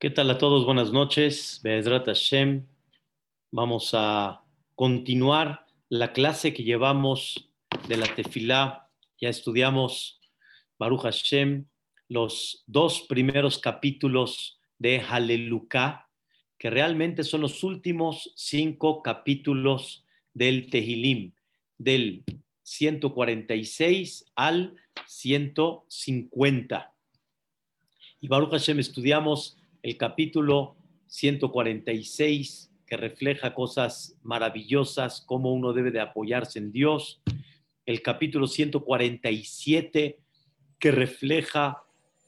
¿Qué tal a todos? Buenas noches. Be'ezrat Hashem. Vamos a continuar la clase que llevamos de la tefilá. Ya estudiamos Baruch Hashem, los dos primeros capítulos de Haleluká, que realmente son los últimos cinco capítulos del Tehilim, del 146 al 150. Y Baruch Hashem estudiamos el capítulo 146 que refleja cosas maravillosas, cómo uno debe de apoyarse en Dios. El capítulo 147 que refleja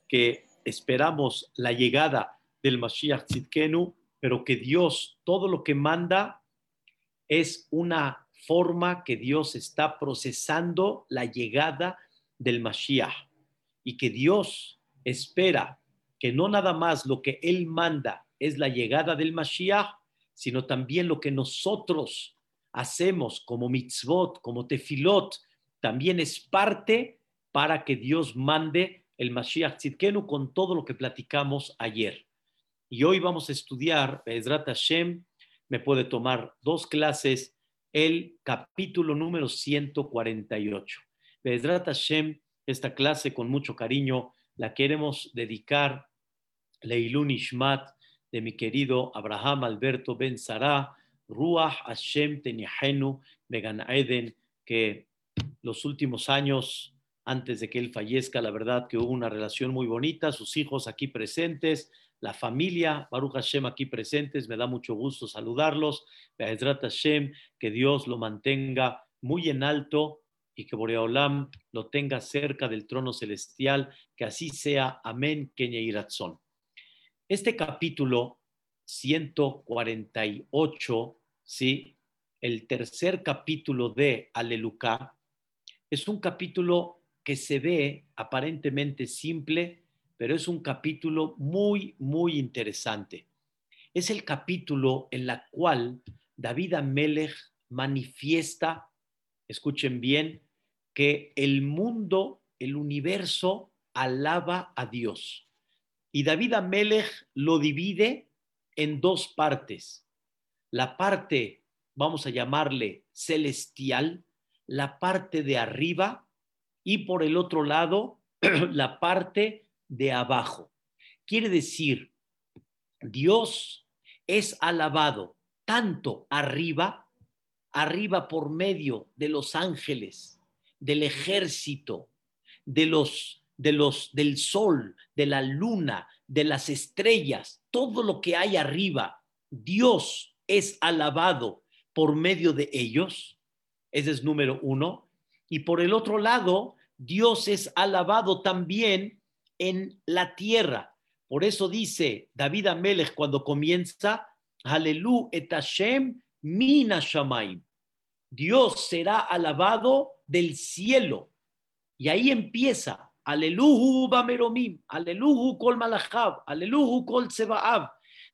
que esperamos la llegada del Mashiach Tzidkenu, pero que Dios todo lo que manda es una forma que Dios está procesando la llegada del Mashiach y que Dios espera que no nada más lo que Él manda es la llegada del Mashiach, sino también lo que nosotros hacemos como mitzvot, como tefilot, también es parte para que Dios mande el Mashiach Tzidkenu con todo lo que platicamos ayer. Y hoy vamos a estudiar, Bezrat Hashem, me puede tomar dos clases, el capítulo número 148. Bezrat Hashem, esta clase con mucho cariño la queremos dedicar Leilun Ishmat de mi querido Abraham Alberto Ben Sarah, Ruach Hashem Tenihenu Megan Eden, que los últimos años, antes de que él fallezca, la verdad que hubo una relación muy bonita, sus hijos aquí presentes, la familia, Baruch Hashem aquí presentes, me da mucho gusto saludarlos, Hashem, que Dios lo mantenga muy en alto y que Boreolam lo tenga cerca del trono celestial, que así sea, amén, Kenya Iratzon. Este capítulo 148, ¿sí? el tercer capítulo de Aleluca, es un capítulo que se ve aparentemente simple, pero es un capítulo muy, muy interesante. Es el capítulo en la cual David Amelech manifiesta, escuchen bien, que el mundo, el universo, alaba a Dios. Y David Amelech lo divide en dos partes. La parte, vamos a llamarle celestial, la parte de arriba y por el otro lado, la parte de abajo. Quiere decir, Dios es alabado tanto arriba, arriba por medio de los ángeles, del ejército, de los de los, del sol, de la luna, de las estrellas, todo lo que hay arriba, Dios es alabado por medio de ellos. Ese es número uno. Y por el otro lado, Dios es alabado también en la tierra. Por eso dice David Amelech cuando comienza, Aleluya et Hashem mina shamaim. Dios será alabado del cielo. Y ahí empieza Aleluhu Bameromim, Aleluhu Kol Malachab, Aleluhu Kol.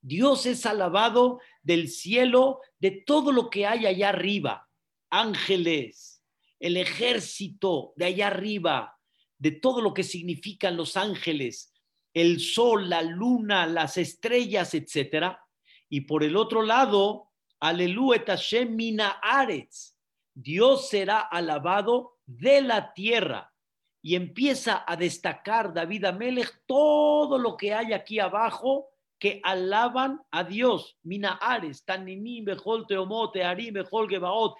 Dios es alabado del cielo de todo lo que hay allá arriba. Ángeles, el ejército de allá arriba, de todo lo que significan los ángeles, el sol, la luna, las estrellas, etc. Y por el otro lado, Aleluya Tashem. Dios será alabado de la tierra y empieza a destacar David Amelech todo lo que hay aquí abajo que alaban a Dios. Mina Ares, Taninim, Bejol Teomote, Arim, Bejol Gebaot,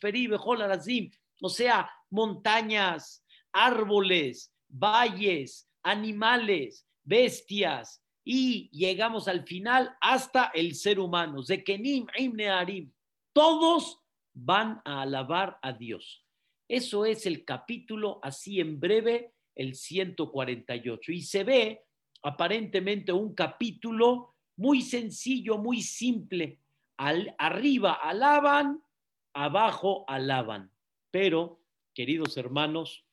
Peri, Bejol Arazim. O sea, montañas, árboles, valles, animales, bestias. Y llegamos al final hasta el ser humano. Zekenim, Imne Arim. Todos van a alabar a Dios. Eso es el capítulo así en breve, el 148. Y se ve aparentemente un capítulo muy sencillo, muy simple. Arriba alaban, abajo alaban. Pero, queridos hermanos,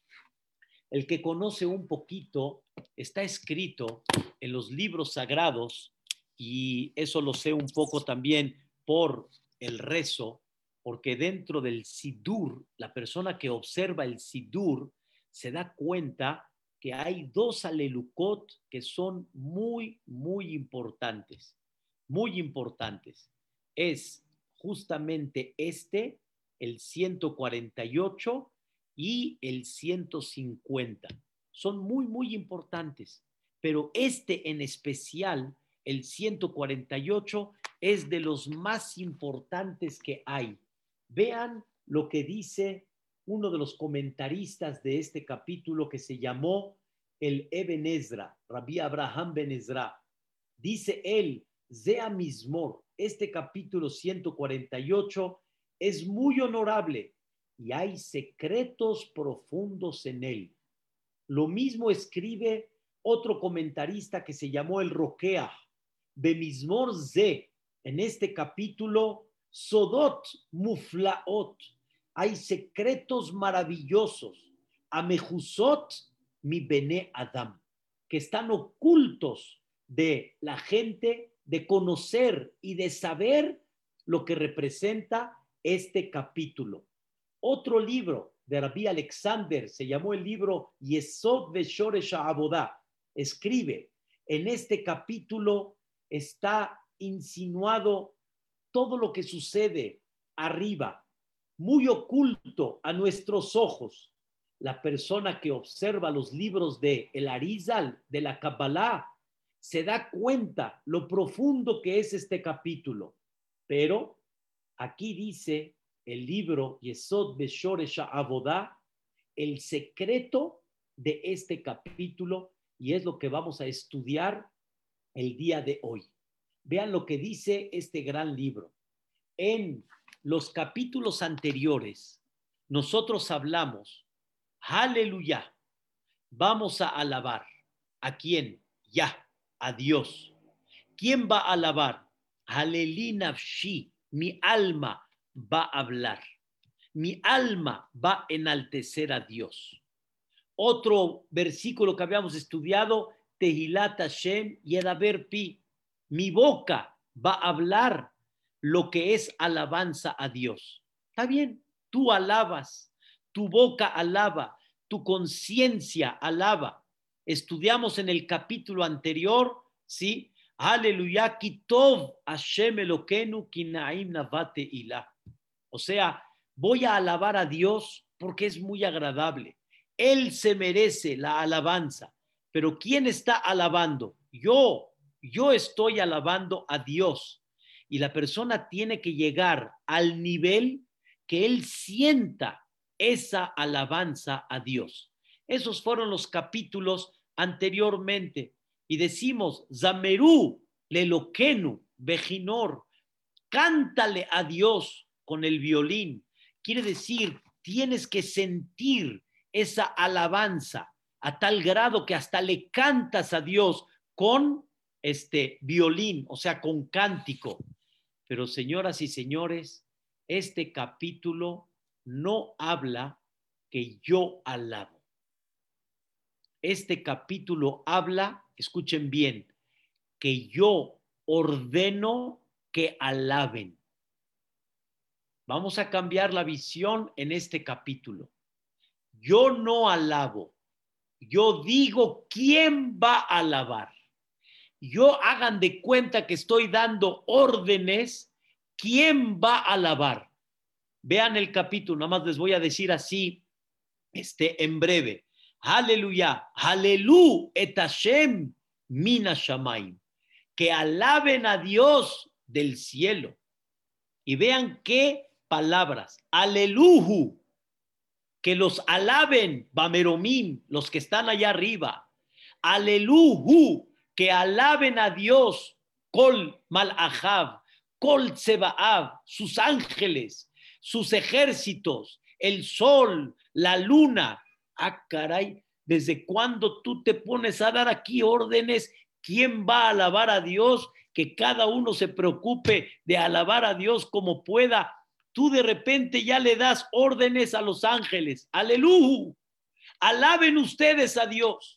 el que conoce un poquito, está escrito en los libros sagrados, y eso lo sé un poco también por el rezo, porque dentro del Sidur, la persona que observa el Sidur se da cuenta que hay dos alelucot que son muy, muy importantes, muy importantes. Es justamente este, el 148 y el 150. Son muy, muy importantes, pero este en especial, el 148, es de los más importantes que hay. Vean lo que dice uno de los comentaristas de este capítulo que se llamó el Eben Ezra, Rabbi Abraham Ben Ezra. Dice él, Zea Mismor, este capítulo 148 es muy honorable y hay secretos profundos en él. Lo mismo escribe otro comentarista que se llamó el Roquea, Bemismor Ze, en este capítulo, Sodot Muflaot, hay secretos maravillosos, Amejusot mi Bene Adam, que están ocultos de la gente de conocer y de saber lo que representa este capítulo. Otro libro de Rabbi Alexander se llamó el libro Yesod Veshoresh Abodá. Escribe, en este capítulo está insinuado todo lo que sucede arriba, muy oculto a nuestros ojos. La persona que observa los libros de El Arizal, de la Kabbalah, se da cuenta lo profundo que es este capítulo. Pero aquí dice el libro Yesod Beshoresha Abodá, el secreto de este capítulo, y es lo que vamos a estudiar el día de hoy. Vean lo que dice este gran libro. En los capítulos anteriores, nosotros hablamos, aleluya, vamos a alabar. ¿A quién? Ya, a Dios. ¿Quién va a alabar? Alelinavshi, mi alma va a hablar. Mi alma va a enaltecer a Dios. Otro versículo que habíamos estudiado, Tehilat Hashem Yedaber Pi. Mi boca va a hablar lo que es alabanza a Dios. Está bien, tú alabas, tu boca alaba, tu conciencia alaba. Estudiamos en el capítulo anterior, ¿sí? Aleluya, kitov Hashem kinaim navate ilah. O sea, voy a alabar a Dios porque es muy agradable. Él se merece la alabanza. Pero ¿quién está alabando? Yo, yo estoy alabando a Dios y la persona tiene que llegar al nivel que él sienta esa alabanza a Dios. Esos fueron los capítulos anteriormente. Y decimos, Zamerú, Leloquenu, Bejinor, cántale a Dios con el violín. Quiere decir, tienes que sentir esa alabanza a tal grado que hasta le cantas a Dios con este violín, o sea, con cántico. Pero señoras y señores, este capítulo no habla que yo alabo. Este capítulo habla, escuchen bien, que yo ordeno que alaben. Vamos a cambiar la visión en este capítulo. Yo no alabo, yo digo quién va a alabar yo hagan de cuenta que estoy dando órdenes, ¿quién va a alabar? Vean el capítulo, nada más les voy a decir así, este, en breve. Aleluya, aleluya, et Hashem mina. Que alaben a Dios del cielo. Y vean qué palabras. Aleluju. Que los alaben, Bameromim, los que están allá arriba. Aleluju que alaben a Dios, Kol Malahab, Kol Tsebaab, sus ángeles, sus ejércitos, el sol, la luna. Ah, caray, ¿desde cuándo tú te pones a dar aquí órdenes? ¿Quién va a alabar a Dios? Que cada uno se preocupe de alabar a Dios como pueda. Tú de repente ya le das órdenes a los ángeles. Aleluya. Alaben ustedes a Dios.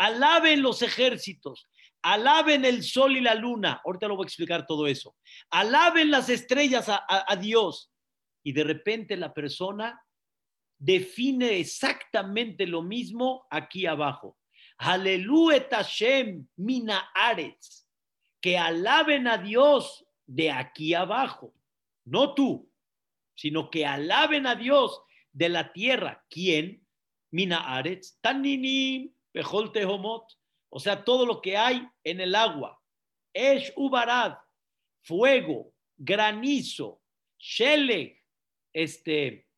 Alaben los ejércitos. Alaben el sol y la luna. Ahorita lo voy a explicar todo eso. Alaben las estrellas a, Dios. Y de repente la persona define exactamente lo mismo aquí abajo. Aleluya Hashem mina aretz. Que alaben a Dios de aquí abajo. No tú, sino que alaben a Dios de la tierra. ¿Quién? Mina aretz. Taninim, pejol tehomot. O sea, todo lo que hay en el agua. Esh ubarad, fuego, granizo, sheleg, este,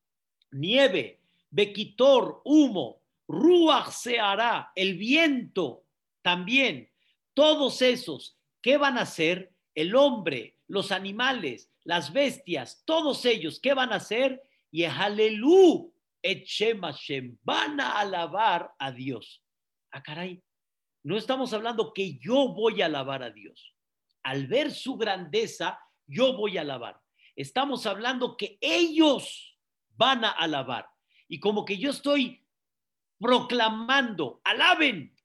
nieve, bequitor, humo, ruach se hará, el viento también, todos esos, ¿qué van a hacer? El hombre, los animales, las bestias, todos ellos, ¿qué van a hacer? Y aleluya, van a alabar a Dios. Ah, caray, no estamos hablando que yo voy a alabar a Dios. Al ver su grandeza, yo voy a alabar. Estamos hablando que ellos van a alabar. Y como que yo estoy proclamando, alaben,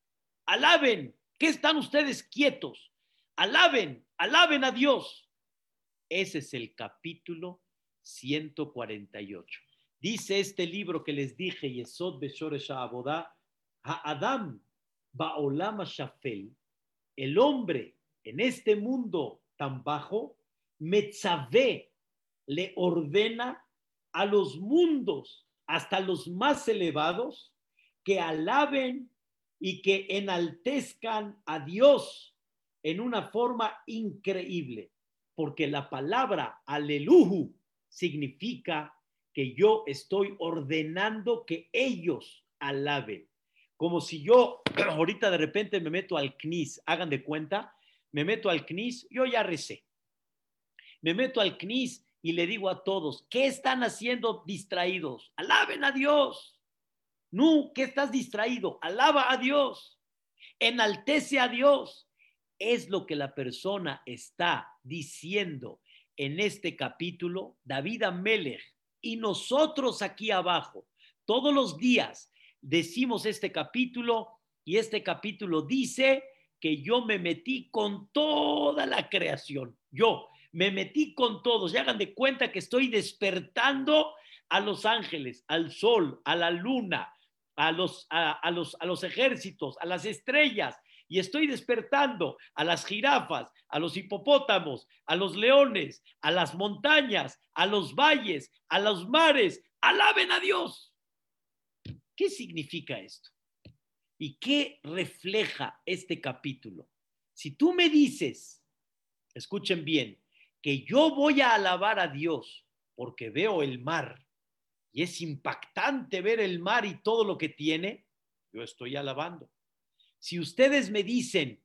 alaben, ¿qué están ustedes quietos? Alaben, alaben a Dios. Ese es el capítulo 148. Dice este libro que les dije, Yesod Beshoresh Abodá, Adam Baolama Shafel, el hombre en este mundo tan bajo, Metzave le ordena a los mundos, hasta los más elevados, que alaben y que enaltezcan a Dios en una forma increíble, porque la palabra aleluju significa que yo estoy ordenando que ellos alaben. Como si yo ahorita de repente me meto al CNIS, hagan de cuenta, me meto al CNIS, yo ya recé. Me meto al CNIS y le digo a todos, ¿qué están haciendo distraídos? Alaben a Dios. No, ¿qué estás distraído? Alaba a Dios. Enaltece a Dios. Es lo que la persona está diciendo en este capítulo, David Amelech, y nosotros aquí abajo, todos los días decimos este capítulo y este capítulo dice que yo me metí con toda la creación. Yo, me metí con todos y hagan de cuenta que estoy despertando a los ángeles, al sol, a la luna, a los, a, los, a los ejércitos, a las estrellas, y estoy despertando a las jirafas, a los hipopótamos, a los leones, a las montañas, a los valles, a los mares. Alaben a Dios. ¿Qué significa esto? ¿Y qué refleja este capítulo? Si tú me dices, escuchen bien, que yo voy a alabar a Dios porque veo el mar y es impactante ver el mar y todo lo que tiene, yo estoy alabando. Si ustedes me dicen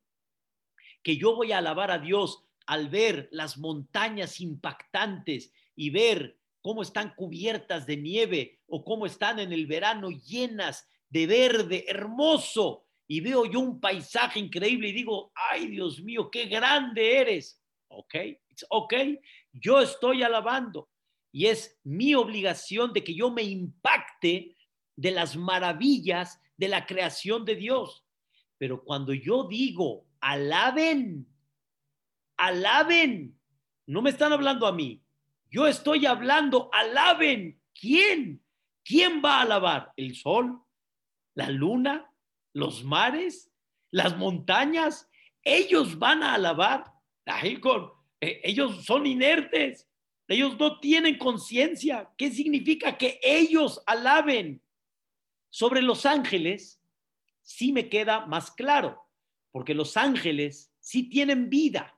que yo voy a alabar a Dios al ver las montañas impactantes y ver cómo están cubiertas de nieve o cómo están en el verano llenas de verde hermoso y veo yo un paisaje increíble y digo, ay Dios mío, qué grande eres. ¿Ok? ok, yo estoy alabando y es mi obligación de que yo me impacte de las maravillas de la creación de Dios. Pero cuando yo digo, alaben, alaben, no me están hablando a mí, yo estoy hablando, alaben. ¿Quién? ¿Quién va a alabar? ¿El sol? ¿La luna? ¿Los mares? ¿Las montañas? Ellos van a alabar. Eh, ellos son inertes, ellos no tienen conciencia. ¿Qué significa que ellos alaben? Sobre los ángeles, sí me queda más claro, porque los ángeles sí tienen vida.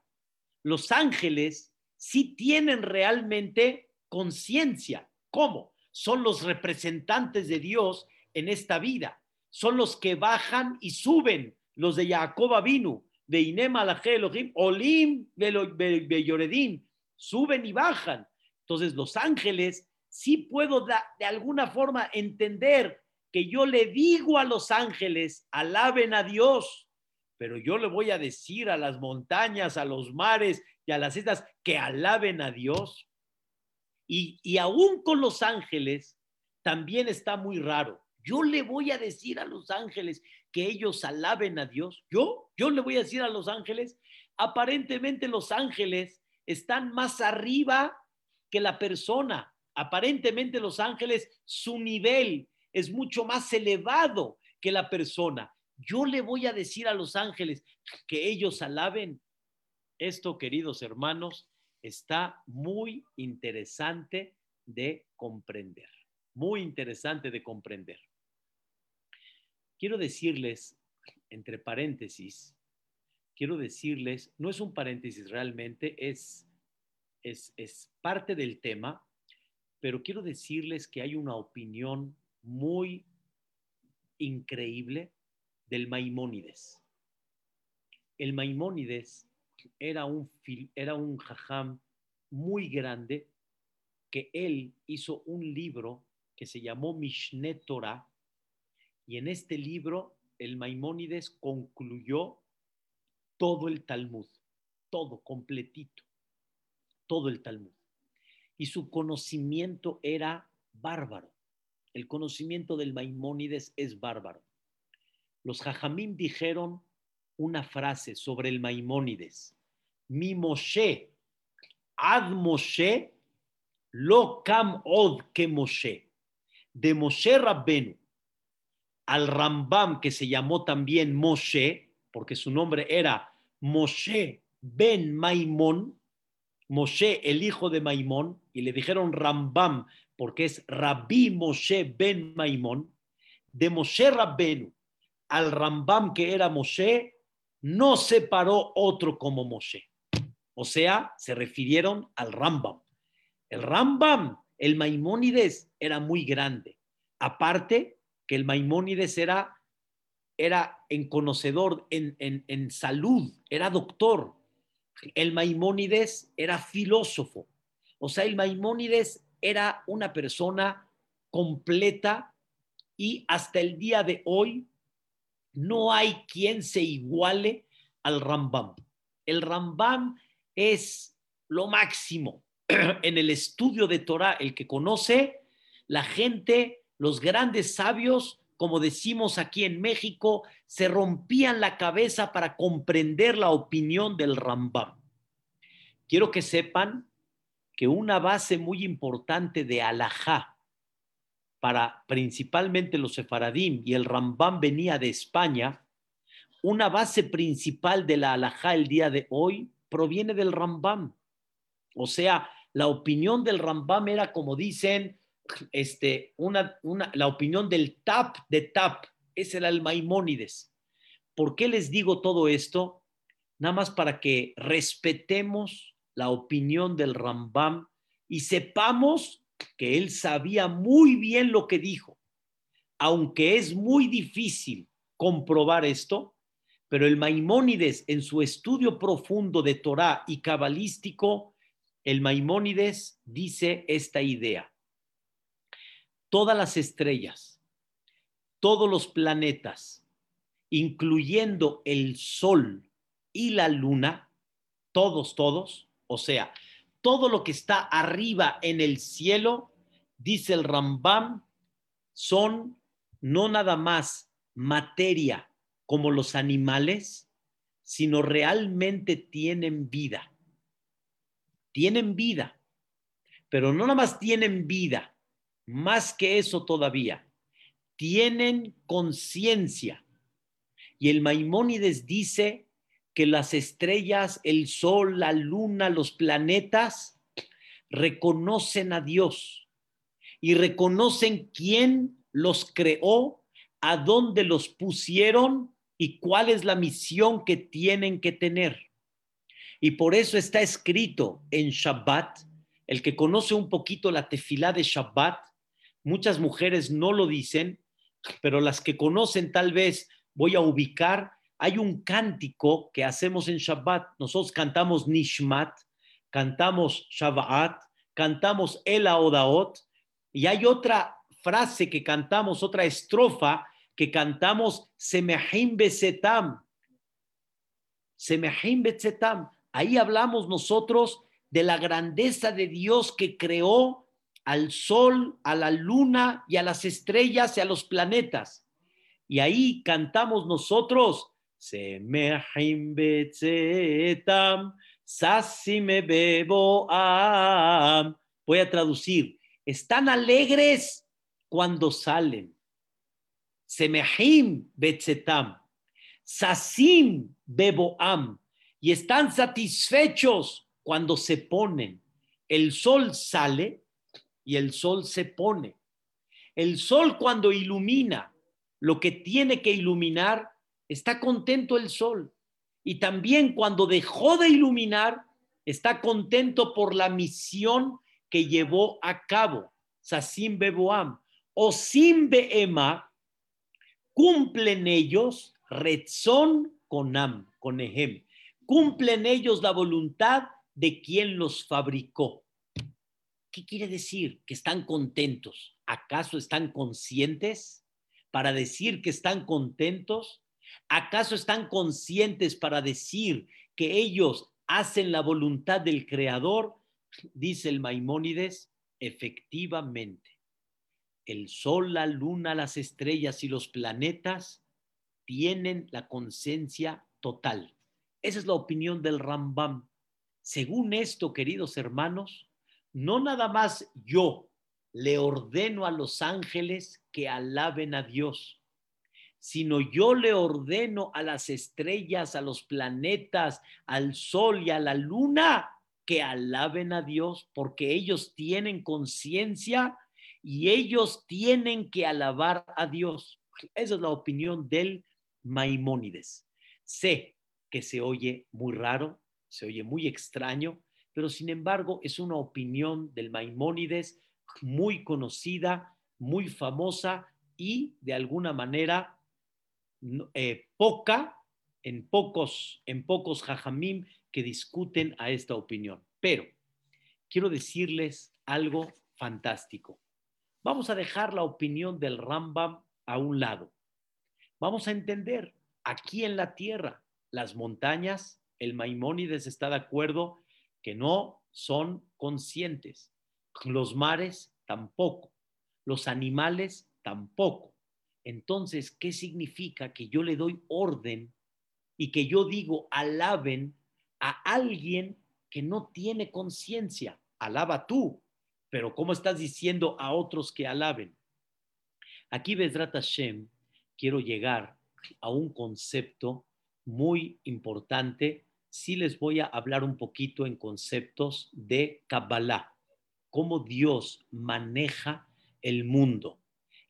Los ángeles sí tienen realmente conciencia. ¿Cómo? Son los representantes de Dios en esta vida. Son los que bajan y suben, los de Jacob vino de Inem Elohim, Olim Beyoredim, suben y bajan. Entonces los ángeles, sí puedo de alguna forma entender que yo le digo a los ángeles, alaben a Dios, pero yo le voy a decir a las montañas, a los mares y a las islas que alaben a Dios. Y, y aún con los ángeles también está muy raro. Yo le voy a decir a los ángeles que ellos alaben a Dios. Yo, yo le voy a decir a los ángeles, aparentemente los ángeles están más arriba que la persona. Aparentemente los ángeles, su nivel es mucho más elevado que la persona. Yo le voy a decir a los ángeles que ellos alaben. Esto, queridos hermanos, está muy interesante de comprender. Muy interesante de comprender. Quiero decirles, entre paréntesis, quiero decirles, no es un paréntesis realmente, es, es, es parte del tema, pero quiero decirles que hay una opinión muy increíble del Maimónides. El Maimónides era un, era un jajam muy grande que él hizo un libro que se llamó Mishne Torah y en este libro el Maimónides concluyó todo el Talmud, todo completito, todo el Talmud. Y su conocimiento era bárbaro. El conocimiento del Maimónides es bárbaro. Los Jajamim dijeron una frase sobre el Maimónides. Mi Moshe, ad Moshe, lo kam od que Moshe. De Moshe Rabbenu al Rambam, que se llamó también Moshe, porque su nombre era Moshe ben Maimón, Moshe el hijo de Maimón, y le dijeron Rambam porque es Rabbi Moshe ben Maimón, de Moshe Rabbenu al Rambam que era Moshe, no se paró otro como Moshe. O sea, se refirieron al Rambam. El Rambam, el Maimónides, era muy grande. Aparte que el Maimónides era, era en conocedor, en, en salud, era doctor. El Maimónides era filósofo. O sea, el Maimónides era una persona completa y hasta el día de hoy no hay quien se iguale al Rambam. El Rambam es lo máximo en el estudio de Torah, el que conoce, la gente, los grandes sabios, como decimos aquí en México, se rompían la cabeza para comprender la opinión del Rambam. Quiero que sepan que una base muy importante de alajá para principalmente los sefaradim y el Rambam venía de España, una base principal de la alajá el día de hoy proviene del Rambam. O sea, la opinión del Rambam era como dicen, este, una, una, la opinión del tap de tap, ese era el Maimónides. ¿Por qué les digo todo esto? Nada más para que respetemos la opinión del Rambam y sepamos que él sabía muy bien lo que dijo, aunque es muy difícil comprobar esto, pero el Maimónides en su estudio profundo de Torah y cabalístico, el Maimónides dice esta idea. Todas las estrellas, todos los planetas, incluyendo el Sol y la Luna, todos, todos, o sea, todo lo que está arriba en el cielo, dice el Rambam, son no nada más materia como los animales, sino realmente tienen vida. Tienen vida, pero no nada más tienen vida, más que eso todavía, tienen conciencia. Y el Maimónides dice que las estrellas, el sol, la luna, los planetas reconocen a Dios y reconocen quién los creó, a dónde los pusieron y cuál es la misión que tienen que tener. Y por eso está escrito en Shabbat, el que conoce un poquito la tefilá de Shabbat, muchas mujeres no lo dicen, pero las que conocen tal vez voy a ubicar hay un cántico que hacemos en Shabbat. Nosotros cantamos Nishmat, cantamos Shabbat, cantamos El Odaot, y hay otra frase que cantamos, otra estrofa que cantamos Semehim Besetam. Semehim Besetam. Ahí hablamos nosotros de la grandeza de Dios que creó al sol, a la luna y a las estrellas y a los planetas. Y ahí cantamos nosotros Semehim betzetam, me bebo. Voy a traducir. están alegres cuando salen. Semehim betzetam, sasim beboam, y están satisfechos cuando se ponen. El sol sale y el sol se pone. El sol cuando ilumina lo que tiene que iluminar, está contento el sol. Y también cuando dejó de iluminar, está contento por la misión que llevó a cabo. Sasim Beboam. O Simbe Ema, cumplen ellos Retzón Conam, con Ejem. Cumplen ellos la voluntad de quien los fabricó. ¿Qué quiere decir? Que están contentos. ¿Acaso están conscientes para decir que están contentos? ¿Acaso están conscientes para decir que ellos hacen la voluntad del Creador? Dice el Maimónides, efectivamente. El sol, la luna, las estrellas y los planetas tienen la conciencia total. Esa es la opinión del Rambam. Según esto, queridos hermanos, no nada más yo le ordeno a los ángeles que alaben a Dios, sino yo le ordeno a las estrellas, a los planetas, al sol y a la luna que alaben a Dios, porque ellos tienen conciencia y ellos tienen que alabar a Dios. Esa es la opinión del Maimónides. Sé que se oye muy raro, se oye muy extraño, pero sin embargo es una opinión del Maimónides muy conocida, muy famosa y de alguna manera eh, poca en pocos, en pocos jajamim que discuten a esta opinión. Pero quiero decirles algo fantástico. Vamos a dejar la opinión del Rambam a un lado. Vamos a entender aquí en la tierra, las montañas, el Maimónides está de acuerdo que no son conscientes. Los mares tampoco. Los animales tampoco. Entonces, ¿qué significa que yo le doy orden y que yo digo alaben a alguien que no tiene conciencia? Alaba tú, pero ¿cómo estás diciendo a otros que alaben? Aquí, Bezrat Hashem, quiero llegar a un concepto muy importante. Sí les voy a hablar un poquito en conceptos de Kabbalah, cómo Dios maneja el mundo.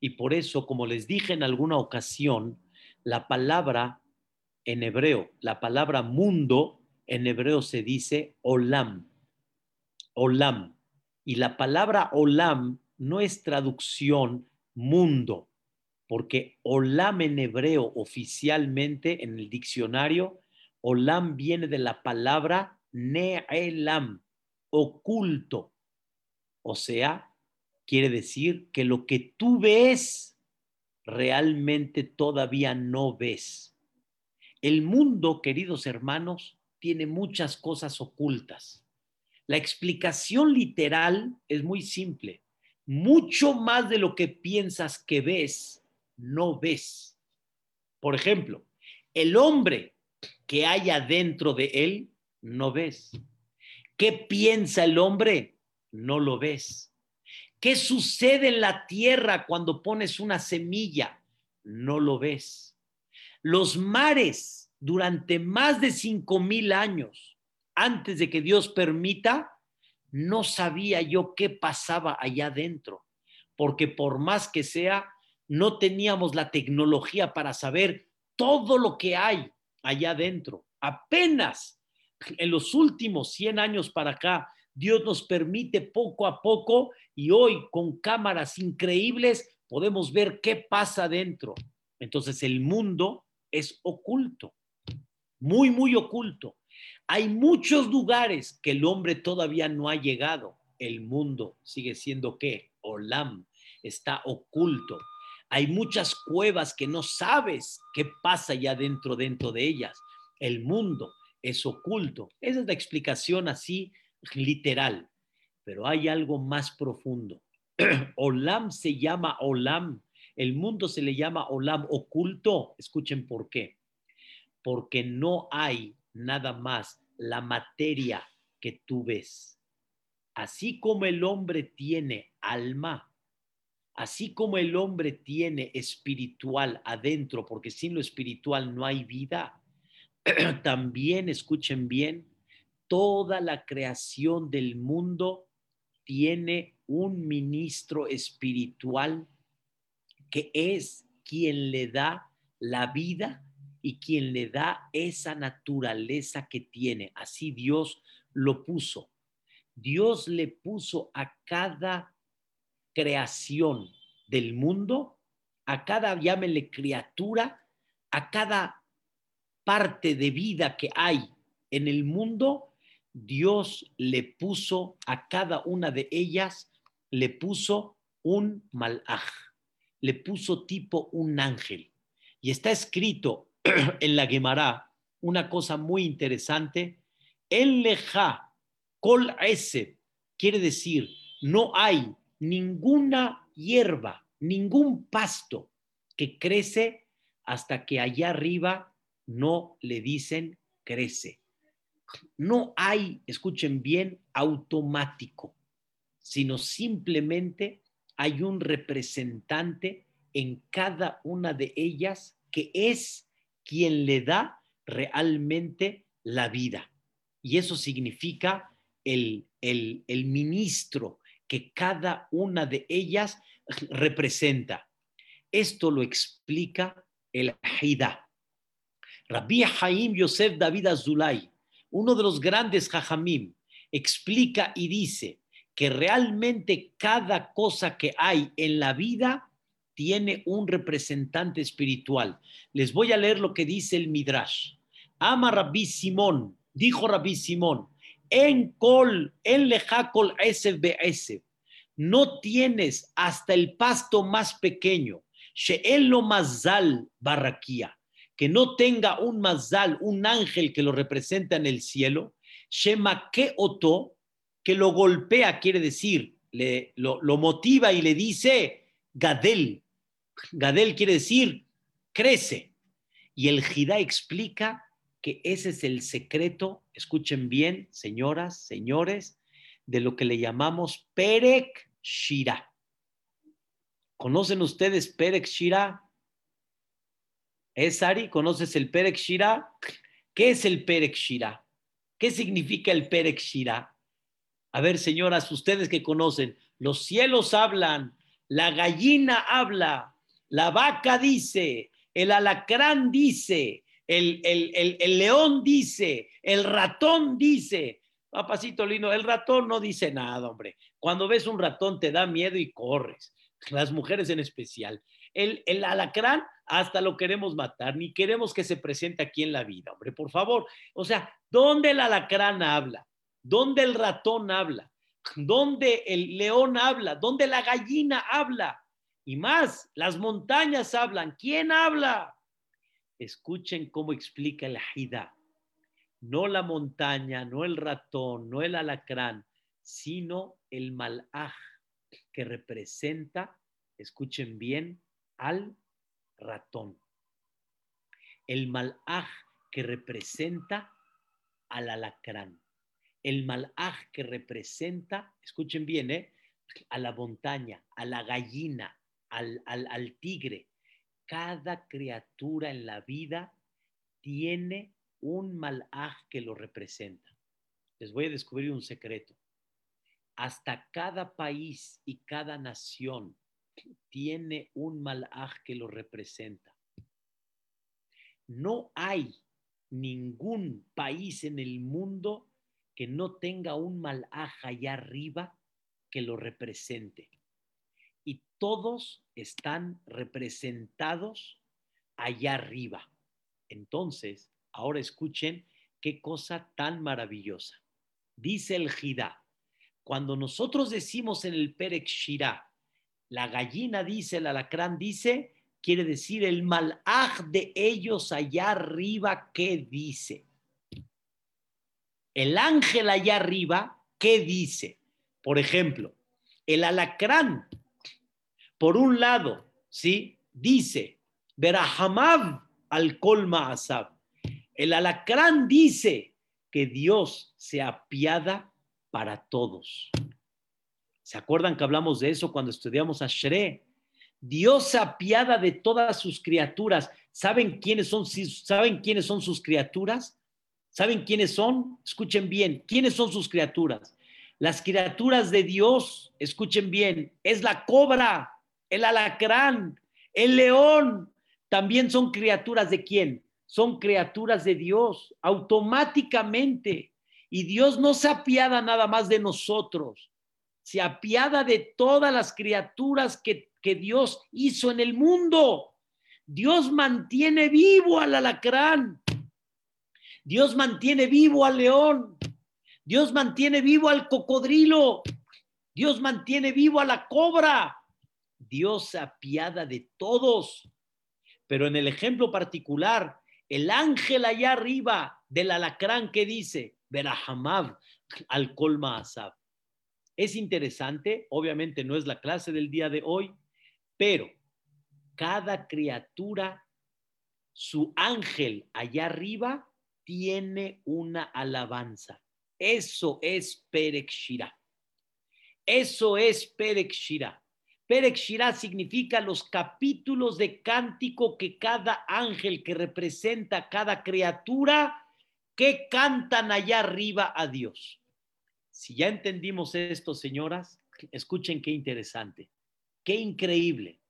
Y por eso, como les dije en alguna ocasión, la palabra en hebreo, la palabra mundo en hebreo se dice olam. Olam. Y la palabra olam no es traducción mundo, porque olam en hebreo oficialmente en el diccionario, olam viene de la palabra ne'elam, oculto. O sea, quiere decir que lo que tú ves realmente todavía no ves. El mundo, queridos hermanos, tiene muchas cosas ocultas. La explicación literal es muy simple. Mucho más de lo que piensas que ves, no ves. Por ejemplo, el hombre que hay adentro de él, no ves. ¿Qué piensa el hombre? No lo ves. ¿Qué sucede en la tierra cuando pones una semilla? No lo ves. Los mares durante más de cinco mil años, antes de que Dios permita, no sabía yo qué pasaba allá adentro, porque por más que sea, no teníamos la tecnología para saber todo lo que hay allá adentro. Apenas en los últimos 100 años para acá, Dios nos permite poco a poco y hoy con cámaras increíbles podemos ver qué pasa adentro. Entonces el mundo es oculto, muy, muy oculto. Hay muchos lugares que el hombre todavía no ha llegado. El mundo sigue siendo qué? Olam, está oculto. Hay muchas cuevas que no sabes qué pasa ya dentro, dentro de ellas. El mundo es oculto. Esa es la explicación así literal. Pero hay algo más profundo. Olam se llama Olam. El mundo se le llama Olam oculto. Escuchen por qué. Porque no hay nada más la materia que tú ves. Así como el hombre tiene alma. Así como el hombre tiene espiritual adentro, porque sin lo espiritual no hay vida, también escuchen bien, toda la creación del mundo tiene un ministro espiritual que es quien le da la vida y quien le da esa naturaleza que tiene. Así Dios lo puso. Dios le puso a cada creación del mundo, a cada, llámenle criatura, a cada parte de vida que hay en el mundo, Dios le puso a cada una de ellas, le puso un malaj, le puso tipo un ángel. Y está escrito en la Gemara una cosa muy interesante, el leja kol ese, quiere decir, no hay ninguna hierba, ningún pasto que crece hasta que allá arriba no le dicen crece. No hay, escuchen bien, automático, sino simplemente hay un representante en cada una de ellas que es quien le da realmente la vida. Y eso significa el, el, el ministro que cada una de ellas representa. Esto lo explica el Haida. Rabbi Haim Yosef David Azulay, uno de los grandes Jajamim, explica y dice que realmente cada cosa que hay en la vida tiene un representante espiritual. Les voy a leer lo que dice el Midrash. Ama Rabbi Simón, dijo Rabbi Simón, en col, en lejacol SBS, no tienes hasta el pasto más pequeño, lo mazal barraquía, que no tenga un mazal, un ángel que lo representa en el cielo, shema que oto, que lo golpea, quiere decir, le, lo, lo motiva y le dice, Gadel, Gadel quiere decir, crece. Y el Jidá explica que ese es el secreto, escuchen bien, señoras, señores, de lo que le llamamos Perek Shira. ¿Conocen ustedes Perek Shira? ¿Es Ari? ¿Conoces el Perek Shira? ¿Qué es el Perek Shira? ¿Qué significa el Perek Shira? A ver, señoras, ustedes que conocen, los cielos hablan, la gallina habla, la vaca dice, el alacrán dice, el, el, león dice, el ratón dice. Papacito lindo, el ratón no dice nada, hombre. Cuando ves un ratón te da miedo y corres. Las mujeres en especial. El, el alacrán hasta lo queremos matar, ni queremos que se presente aquí en la vida, hombre, por favor. O sea, ¿dónde el alacrán habla? ¿Dónde el ratón habla? ¿Dónde el león habla? ¿Dónde la gallina habla? Y más, las montañas hablan. ¿Quién habla? Escuchen cómo explica el Hida. No la montaña, no el ratón, no el alacrán, sino el malaj que representa, escuchen bien, al ratón. El malaj que representa al alacrán. El malaj que representa, escuchen bien, ¿eh? a la montaña, a la gallina, al, tigre. Cada criatura en la vida tiene un malaj que lo representa. Les voy a descubrir un secreto. Hasta cada país y cada nación tiene un malaj que lo representa. No hay ningún país en el mundo que no tenga un malaj allá arriba que lo represente todos están representados allá arriba. Entonces, ahora escuchen qué cosa tan maravillosa. Dice el Jidá, cuando nosotros decimos en el Perek la gallina dice, el alacrán dice, quiere decir el malaj de ellos allá arriba, ¿qué dice? El ángel allá arriba, ¿qué dice? Por ejemplo, el alacrán por un lado, ¿sí? Dice, Berahamav al colma asab. El alacrán dice que Dios se apiada para todos. ¿Se acuerdan que hablamos de eso cuando estudiamos a Shre? Dios se apiada de todas sus criaturas. ¿Saben quiénes son, ¿Saben quiénes son sus criaturas? ¿Saben quiénes son? Escuchen bien. ¿Quiénes son sus criaturas? Las criaturas de Dios, escuchen bien, es la cobra, el alacrán, el león. También son criaturas de quién? Son criaturas de Dios, automáticamente. Y Dios no se apiada nada más de nosotros, se apiada de todas las criaturas que, que Dios hizo en el mundo. Dios mantiene vivo al alacrán. Dios mantiene vivo al león. Dios mantiene vivo al cocodrilo. Dios mantiene vivo a la cobra. Dios apiada de todos. Pero en el ejemplo particular, el ángel allá arriba del alacrán que dice, Berahamav al colma. Es interesante, obviamente no es la clase del día de hoy, pero cada criatura, su ángel allá arriba, tiene una alabanza. Eso es Perek Eso es Perek. Perek significa los capítulos de cántico que cada ángel que representa cada criatura que cantan allá arriba a Dios. Si ya entendimos esto, señoras, escuchen qué interesante, qué increíble.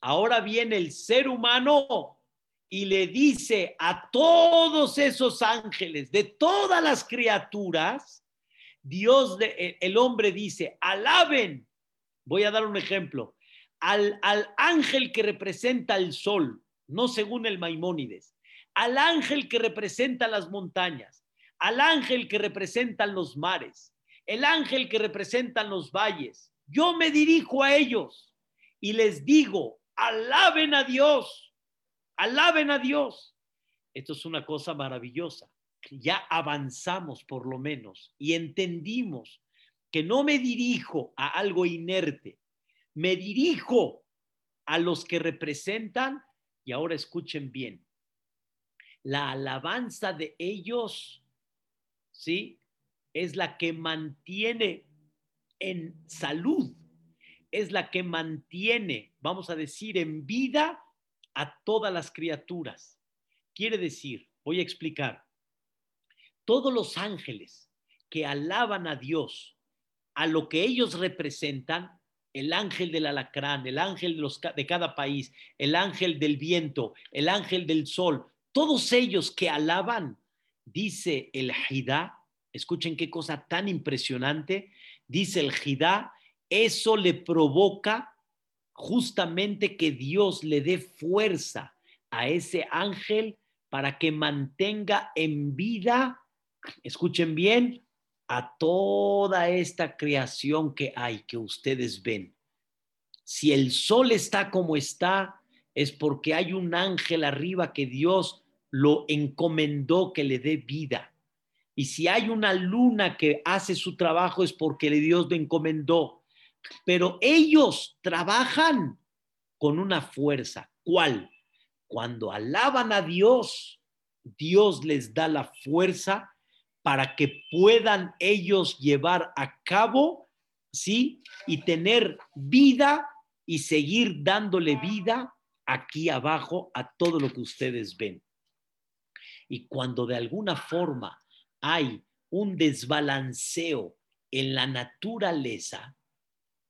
Ahora viene el ser humano y le dice a todos esos ángeles, de todas las criaturas, Dios, el hombre dice, alaben. Voy a dar un ejemplo. Al, al ángel que representa el sol, no según el Maimónides, al ángel que representa las montañas, al ángel que representa los mares, el ángel que representa los valles. Yo me dirijo a ellos y les digo, alaben a Dios, alaben a Dios. Esto es una cosa maravillosa. Ya avanzamos por lo menos y entendimos que no me dirijo a algo inerte, me dirijo a los que representan, y ahora escuchen bien, la alabanza de ellos, ¿sí? Es la que mantiene en salud, es la que mantiene, vamos a decir, en vida a todas las criaturas. Quiere decir, voy a explicar, todos los ángeles que alaban a Dios, a lo que ellos representan, el ángel del alacrán, el ángel de, cada país, el ángel del viento, el ángel del sol, todos ellos que alaban, dice el Jidá, escuchen qué cosa tan impresionante, dice el Jidá, eso le provoca justamente que Dios le dé fuerza a ese ángel para que mantenga en vida, escuchen bien, a toda esta creación que hay, que ustedes ven. Si el sol está como está, es porque hay un ángel arriba que Dios lo encomendó que le dé vida. Y si hay una luna que hace su trabajo es porque Dios lo encomendó. Pero ellos trabajan con una fuerza. ¿Cuál? Cuando alaban a Dios, Dios les da la fuerza para que puedan ellos llevar a cabo, ¿sí? Y tener vida y seguir dándole vida aquí abajo a todo lo que ustedes ven. Y cuando de alguna forma hay un desbalanceo en la naturaleza,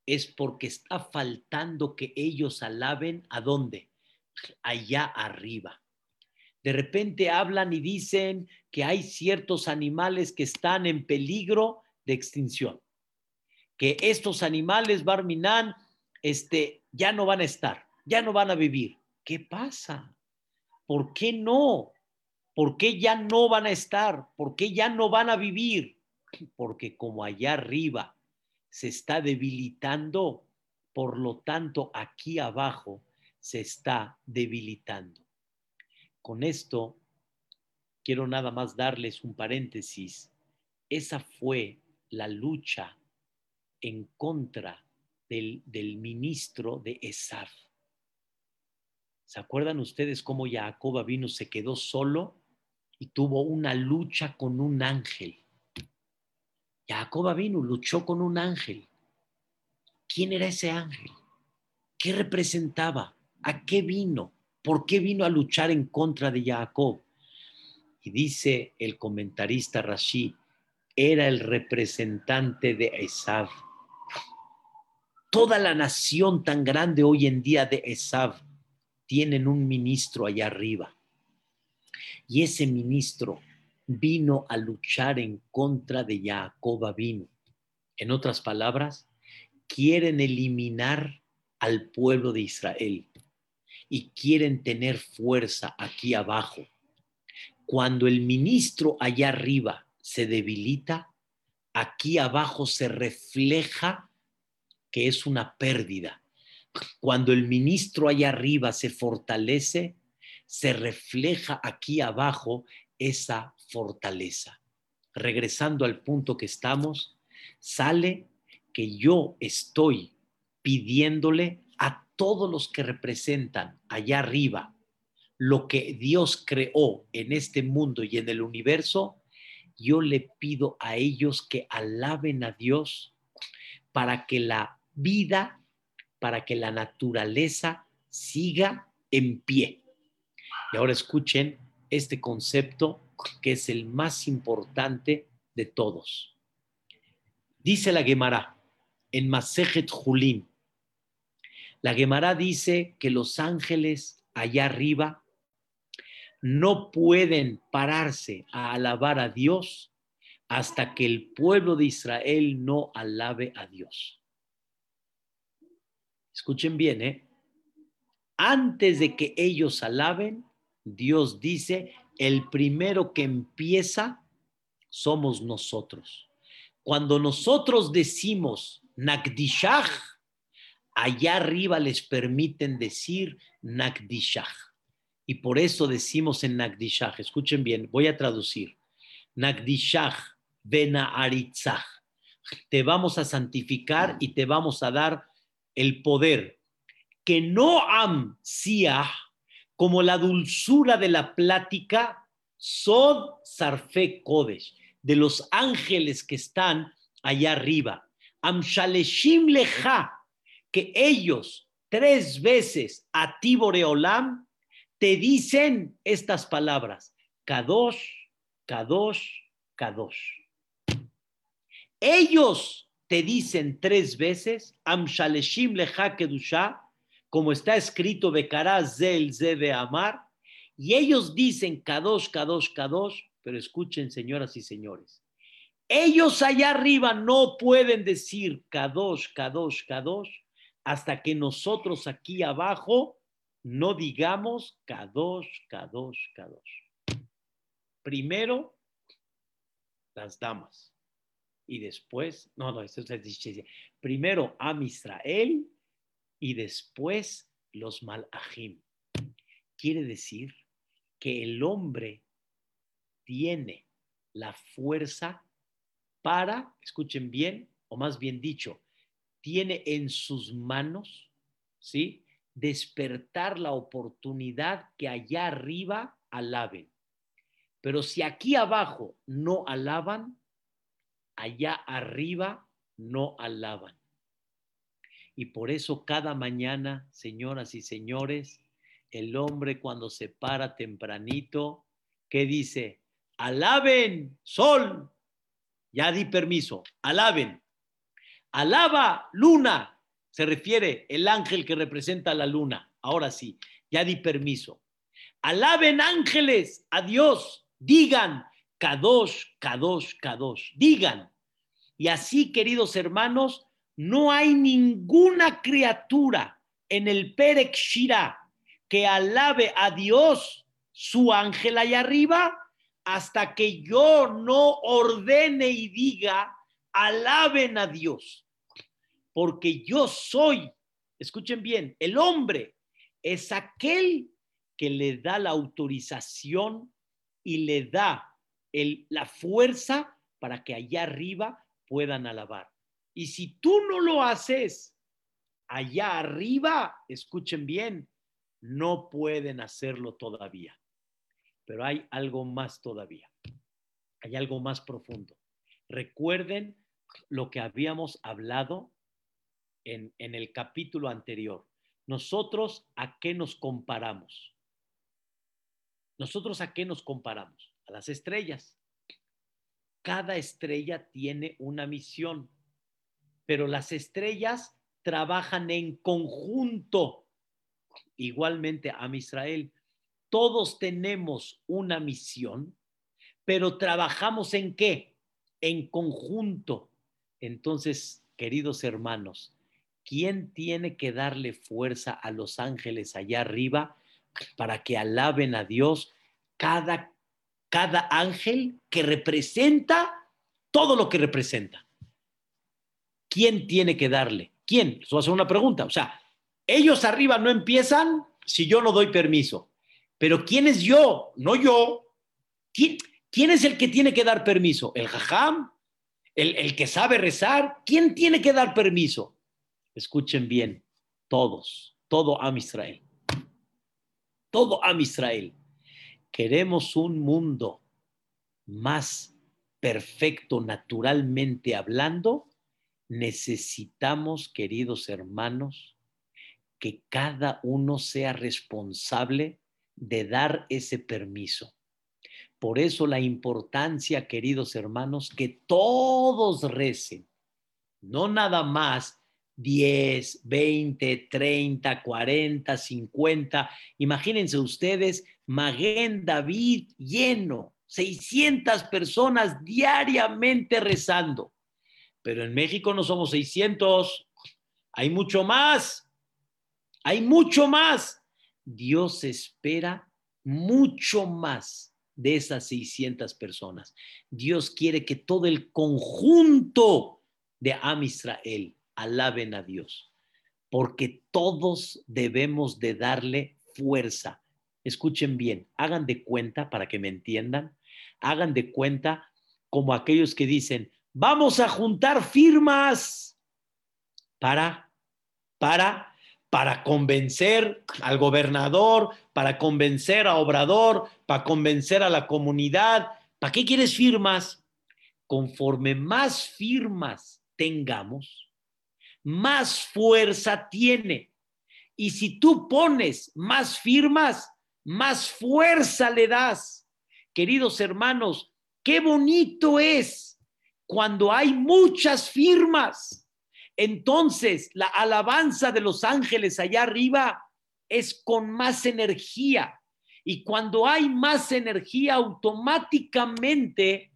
es porque está faltando que ellos alaben a dónde? Allá arriba. De repente hablan y dicen que hay ciertos animales que están en peligro de extinción, que estos animales, Barminan, este, ya no van a estar, ya no van a vivir. ¿Qué pasa? ¿Por qué no? ¿Por qué ya no van a estar? ¿Por qué ya no van a vivir? Porque como allá arriba se está debilitando, por lo tanto aquí abajo se está debilitando. Con esto quiero nada más darles un paréntesis. Esa fue la lucha en contra del, del ministro de Esaf. ¿Se acuerdan ustedes cómo Jacob vino, se quedó solo y tuvo una lucha con un ángel. Jacob vino, luchó con un ángel. ¿Quién era ese ángel? ¿Qué representaba? ¿A qué vino? ¿Por qué vino a luchar en contra de Jacob? Y dice el comentarista Rashi, era el representante de Esav. Toda la nación tan grande hoy en día de Esav tienen un ministro allá arriba. Y ese ministro vino a luchar en contra de Jacob vino. En otras palabras, quieren eliminar al pueblo de Israel y quieren tener fuerza aquí abajo. Cuando el ministro allá arriba se debilita, aquí abajo se refleja que es una pérdida. Cuando el ministro allá arriba se fortalece, se refleja aquí abajo esa fortaleza. Regresando al punto que estamos, sale que yo estoy pidiéndole todos los que representan allá arriba lo que Dios creó en este mundo y en el universo, yo le pido a ellos que alaben a Dios para que la vida, para que la naturaleza siga en pie. Y ahora escuchen este concepto que es el más importante de todos. Dice la Gemara en Masejet Julín, la Gemara dice que los ángeles allá arriba no pueden pararse a alabar a Dios hasta que el pueblo de Israel no alabe a Dios. Escuchen bien, ¿eh? Antes de que ellos alaben, Dios dice, el primero que empieza somos nosotros. Cuando nosotros decimos Nakdishach, allá arriba les permiten decir Nakdishach. Y por eso decimos en Nakdishach, escuchen bien, voy a traducir. Nakdishach Bena Aritzach. Te vamos a santificar y te vamos a dar el poder que no am siah como la dulzura de la plática, Sod Sarfe Kodesh, de los ángeles que están allá arriba. Amshaleshim Leja, que ellos tres veces a Tiboreolam te dicen estas palabras: Kadosh, Kadosh, Kadosh. Ellos te dicen tres veces, Amshaleshim Leja Kedusha, como está escrito, Becará Zel Zebe Amar, y ellos dicen Kadosh, Kadosh, Kadosh, pero escuchen, señoras y señores, ellos allá arriba no pueden decir Kadosh, Kadosh, Kadosh, hasta que nosotros aquí abajo no digamos Kadosh, Kadosh, Kadosh. Primero, las damas. Y después, no, no, esto es Primero, Am Israel y después los malajim. Quiere decir que el hombre tiene la fuerza para, escuchen bien, o más bien dicho, tiene en sus manos, ¿sí? Despertar la oportunidad que allá arriba alaben. Pero si aquí abajo no alaban, allá arriba no alaban. Y por eso cada mañana, señoras y señores, el hombre cuando se para tempranito, ¿qué dice? Alaben, sol. Ya di permiso, alaben. Alaba, luna. Se refiere el ángel que representa a la luna. Ahora sí, ya di permiso. Alaben ángeles a Dios. Digan, Kadosh, Kadosh, Kadosh. Digan. Y así, queridos hermanos, no hay ninguna criatura en el Perek que alabe a Dios, su ángel allá arriba, hasta que yo no ordene y diga, alaben a Dios. Porque yo soy, escuchen bien, el hombre es aquel que le da la autorización y le da la fuerza para que allá arriba puedan alabar. Y si tú no lo haces allá arriba, escuchen bien, no pueden hacerlo todavía. Pero hay algo más todavía. Hay algo más profundo. Recuerden lo que habíamos hablado en, el capítulo anterior. Nosotros a qué nos comparamos? Nosotros a qué nos comparamos? A las estrellas. Cada estrella tiene una misión, pero las estrellas trabajan en conjunto. Igualmente a Israel. Todos tenemos una misión, pero trabajamos en qué? En conjunto. Entonces, queridos hermanos, ¿quién tiene que darle fuerza a los ángeles allá arriba para que alaben a Dios? Cada, cada ángel que representa todo lo que representa. ¿Quién tiene que darle? ¿Quién? Eso va a ser una pregunta. O sea, ellos arriba no empiezan si yo no doy permiso. Pero ¿quién es yo? No yo. ¿Quién, es el que tiene que dar permiso? ¿El jajam? ¿El, ¿El que sabe rezar? ¿Quién tiene que dar permiso? Escuchen bien, todos, todo Am Israel. Todo Am Israel. Queremos un mundo más perfecto naturalmente hablando, necesitamos, queridos hermanos, que cada uno sea responsable de dar ese permiso. Por eso la importancia, queridos hermanos, que todos recen, no nada más 10, 20, 30, 40, 50. Imagínense ustedes, Maguen David lleno, 600 personas diariamente rezando. Pero en México no somos 600, hay mucho más, hay mucho más. Dios espera mucho más de esas 600 personas. Dios quiere que todo el conjunto de Am Israel alaben a Dios, porque todos debemos de darle fuerza. Escuchen bien, hagan de cuenta para que me entiendan, hagan de cuenta como aquellos que dicen, vamos a juntar firmas para, para, para convencer al gobernador, para convencer a Obrador, para convencer a la comunidad. ¿Para qué quieres firmas? Conforme más firmas tengamos, más fuerza tiene. Y si tú pones más firmas, más fuerza le das. Queridos hermanos, qué bonito es cuando hay muchas firmas. Entonces, la alabanza de los ángeles allá arriba es con más energía. Y cuando hay más energía, automáticamente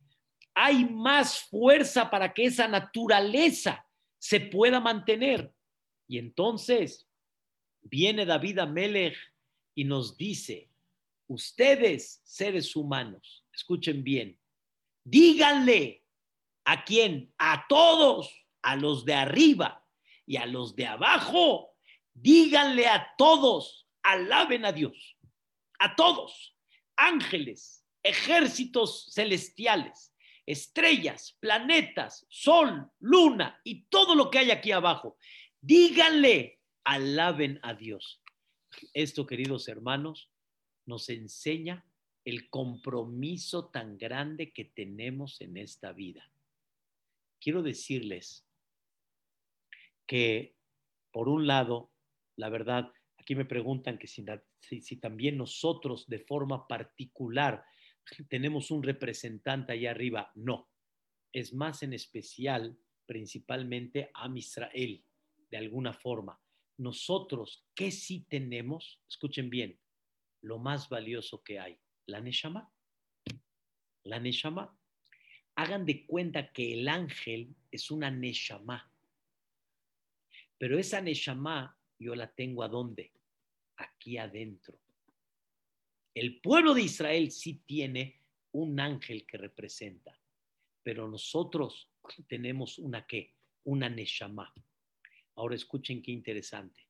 hay más fuerza para que esa naturaleza se pueda mantener. Y entonces viene David Amelech y nos dice, ustedes, seres humanos, escuchen bien, díganle a quién, a todos, a los de arriba y a los de abajo, díganle a todos, alaben a Dios, a todos, ángeles, ejércitos celestiales, estrellas, planetas, sol, luna y todo lo que hay aquí abajo. Díganle, alaben a Dios. Esto, queridos hermanos, nos enseña el compromiso tan grande que tenemos en esta vida. Quiero decirles que, por un lado, la verdad, aquí me preguntan que si, si, también nosotros de forma particular tenemos un representante allá arriba. No, es más en especial, principalmente a Israel, de alguna forma. Nosotros, ¿qué sí tenemos? Escuchen bien, lo más valioso que hay, la Neshama. La Neshama. Hagan de cuenta que el ángel es una Neshama. Pero esa Neshama yo la tengo a dónde? Aquí adentro. El pueblo de Israel sí tiene un ángel que representa, pero nosotros tenemos una qué? Una Neshama. Ahora escuchen qué interesante.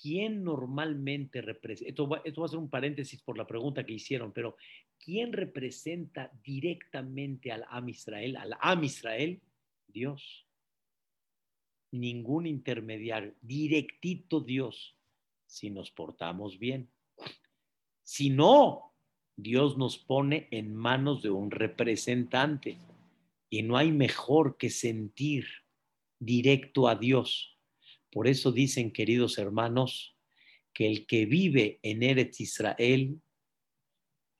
¿Quién normalmente representa? Esto esto va a ser un paréntesis por la pregunta que hicieron, pero ¿quién representa directamente al Am Israel? Al Am Israel, Dios. Ningún intermediario, directito Dios, si nos portamos bien. Si no, Dios nos pone en manos de un representante y no hay mejor que sentir directo a Dios. Por eso dicen, queridos hermanos, que el que vive en Eretz Israel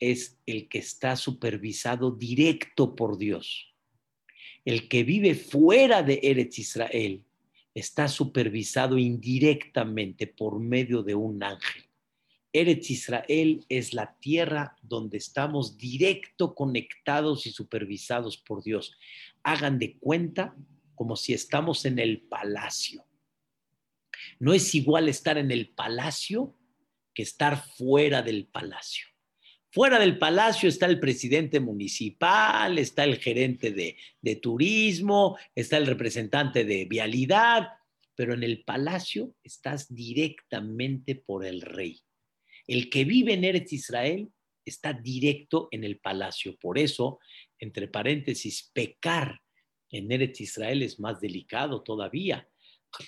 es el que está supervisado directo por Dios. El que vive fuera de Eretz Israel está supervisado indirectamente por medio de un ángel. Eretz Israel es la tierra donde estamos directo conectados y supervisados por Dios. Hagan de cuenta como si estamos en el palacio. No es igual estar en el palacio que estar fuera del palacio. Fuera del palacio está el presidente municipal, está el gerente de, de, turismo, está el representante de vialidad, pero en el palacio estás directamente por el rey. El que vive en Eretz Israel está directo en el palacio. Por eso, entre paréntesis, pecar en Eretz Israel es más delicado todavía,